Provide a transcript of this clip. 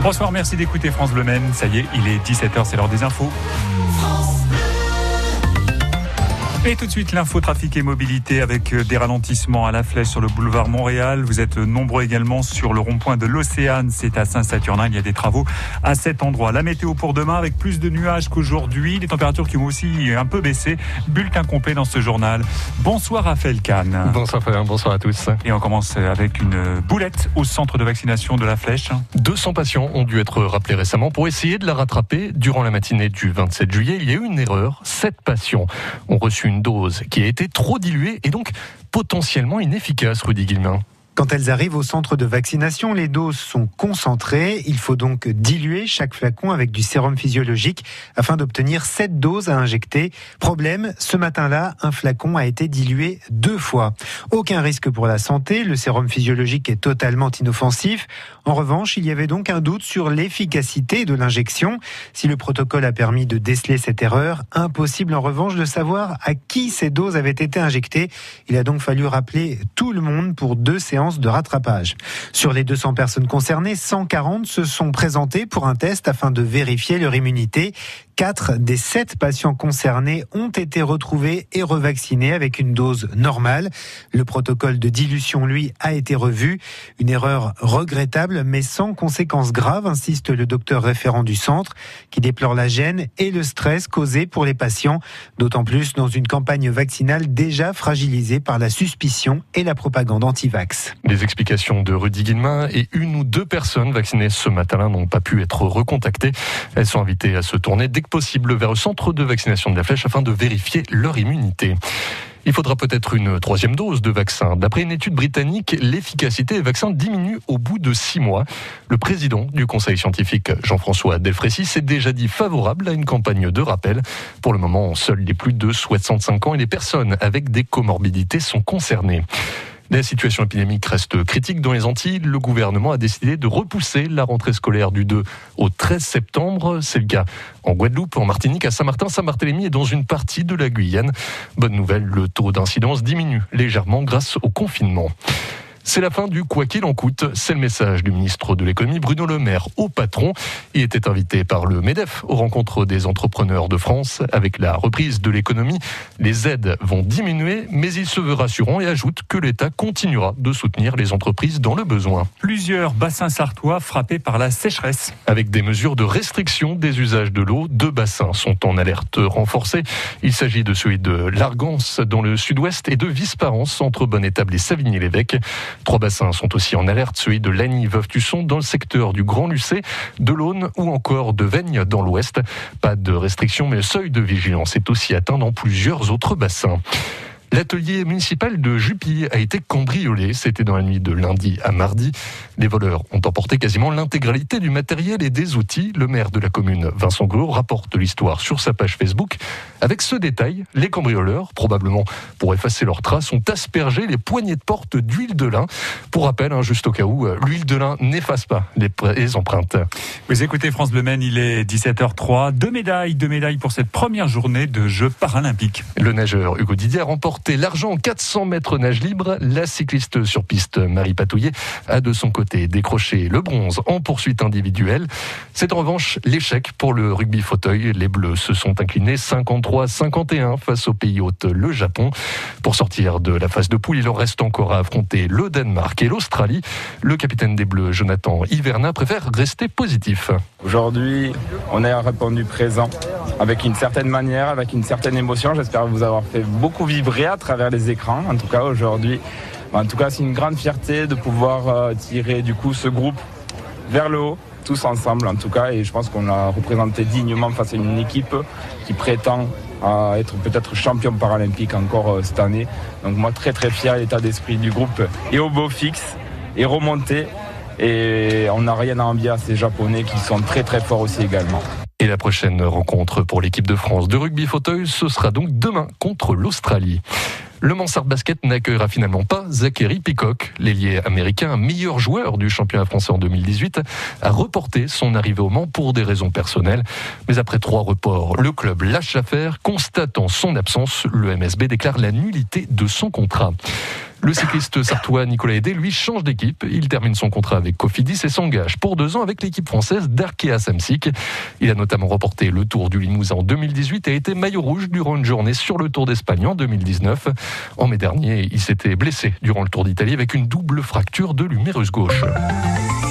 Bonsoir, merci d'écouter France Bleu Maine. Ça y est, il est 17h, c'est l'heure des infos. Et tout de suite, l'info trafic et mobilité avec euh, des ralentissements à la flèche sur le boulevard Montréal. Vous êtes nombreux également sur le rond-point de l'Océane. C'est à Saint-Saturnin. Il y a des travaux à cet endroit. La météo pour demain avec plus de nuages qu'aujourd'hui. Les températures qui vont aussi un peu baisser. Bulletin complet dans ce journal. Bonsoir Raphaël Kahn. Bonsoir Fabien, bonsoir à tous. Et on commence avec une boulette au centre de vaccination de la flèche. 200 patients ont dû être rappelés récemment pour essayer de la rattraper. Durant la matinée du 27 juillet, il y a eu une erreur. Sept patients ont reçu une dose qui a été trop diluée et donc potentiellement inefficace, Rudy Guillemin. Quand elles arrivent au centre de vaccination, les doses sont concentrées. Il faut donc diluer chaque flacon avec du sérum physiologique afin d'obtenir 7 doses à injecter. Problème, ce matin-là, un flacon a été dilué deux fois. Aucun risque pour la santé, le sérum physiologique est totalement inoffensif. En revanche, il y avait donc un doute sur l'efficacité de l'injection. Si le protocole a permis de déceler cette erreur, impossible en revanche de savoir à qui ces doses avaient été injectées. Il a donc fallu rappeler tout le monde pour deux séances de rattrapage. Sur les 200 personnes concernées, 140 se sont présentées pour un test afin de vérifier leur immunité. Quatre des sept patients concernés ont été retrouvés et revaccinés avec une dose normale. Le protocole de dilution, lui, a été revu. Une erreur regrettable, mais sans conséquences graves, insiste le docteur référent du centre, qui déplore la gêne et le stress causés pour les patients, d'autant plus dans une campagne vaccinale déjà fragilisée par la suspicion et la propagande anti-vax. Les explications de Rudy Guillemin et une ou deux personnes vaccinées ce matin-là n'ont pas pu être recontactées. Elles sont invitées à se tourner dès possible vers le centre de vaccination de la Flèche afin de vérifier leur immunité. Il faudra peut-être une troisième dose de vaccin. D'après une étude britannique, l'efficacité des vaccins diminue au bout de six mois. Le président du conseil scientifique, Jean-François Delfrécy, s'est déjà dit favorable à une campagne de rappel. Pour le moment, seuls les plus de 65 ans et les personnes avec des comorbidités sont concernées. La situation épidémique reste critique dans les Antilles. Le gouvernement a décidé de repousser la rentrée scolaire du 2 au 13 septembre. C'est le cas en Guadeloupe, en Martinique, à Saint-Martin, Saint-Barthélemy et dans une partie de la Guyane. Bonne nouvelle, le taux d'incidence diminue légèrement grâce au confinement. C'est la fin du quoi qu'il en coûte. C'est le message du ministre de l'économie Bruno Le Maire au patron. Il était invité par le MEDEF aux rencontres des entrepreneurs de France. Avec la reprise de l'économie, les aides vont diminuer, mais il se veut rassurant et ajoute que l'État continuera de soutenir les entreprises dans le besoin. Plusieurs bassins sartois frappés par la sécheresse. Avec des mesures de restriction des usages de l'eau, deux bassins sont en alerte renforcée. Il s'agit de celui de Largance dans le sud-ouest et de Visparence entre Bonne-Étable et Savigny-l'Évêque. Trois bassins sont aussi en alerte, celui de Lagny-Veuve-Tusson dans le secteur du Grand Lucé, de l'Aune ou encore de Veigne dans l'ouest. Pas de restriction, mais le seuil de vigilance est aussi atteint dans plusieurs autres bassins. L'atelier municipal de Jupy a été cambriolé. C'était dans la nuit de lundi à mardi. Les voleurs ont emporté quasiment l'intégralité du matériel et des outils. Le maire de la commune, Vincent Gros, rapporte l'histoire sur sa page Facebook. Avec ce détail, les cambrioleurs, probablement pour effacer leurs traces, ont aspergé les poignées de porte d'huile de lin. Pour rappel, hein, juste au cas où, euh, l'huile de lin n'efface pas les, empreintes. Vous écoutez France Bleu Maine, il est 17h03. Deux médailles, deux médailles pour cette première journée de Jeux paralympiques. Le nageur Hugo Didier remporte l'argent 400 mètres nage libre. La cycliste sur piste Marie Patouillet a de son côté décroché le bronze en poursuite individuelle. C'est en revanche l'échec pour le rugby fauteuil. Les Bleus se sont inclinés 53-51 face au pays hôte, le Japon. Pour sortir de la phase de poule, il leur reste encore à affronter le Danemark et l'Australie. Le capitaine des Bleus, Jonathan Hiverna, préfère rester positif. Aujourd'hui, on a répondu présent avec une certaine manière, avec une certaine émotion. J'espère vous avoir fait beaucoup vibrer à travers les écrans. En tout cas, aujourd'hui, en tout cas, c'est une grande fierté de pouvoir euh, tirer du coup ce groupe vers le haut, tous ensemble en tout cas. Et je pense qu'on l'a représenté dignement face à une équipe qui prétend à être peut-être champion paralympique encore euh, cette année. Donc moi, très très fier de l'état d'esprit du groupe et au beau fixe et remonté. Et on n'a rien à envier à ces Japonais qui sont très très forts aussi également. Et la prochaine rencontre pour l'équipe de France de rugby fauteuil, ce sera donc demain contre l'Australie. Le Mansard Basket n'accueillera finalement pas Zachary Peacock. L'ailier américain, meilleur joueur du championnat français en 2018, a reporté son arrivée au Mans pour des raisons personnelles. Mais après trois reports, le club lâche l'affaire. Constatant son absence, le MSB déclare la nullité de son contrat. Le cycliste sartois Nicolas Hédé, lui, change d'équipe. Il termine son contrat avec Cofidis et s'engage pour deux ans avec l'équipe française d'Arkea Samsic. Il a notamment remporté le Tour du Limousin en 2018 et a été maillot rouge durant une journée sur le Tour d'Espagne en 2019. En mai dernier, il s'était blessé durant le Tour d'Italie avec une double fracture de l'humérus gauche.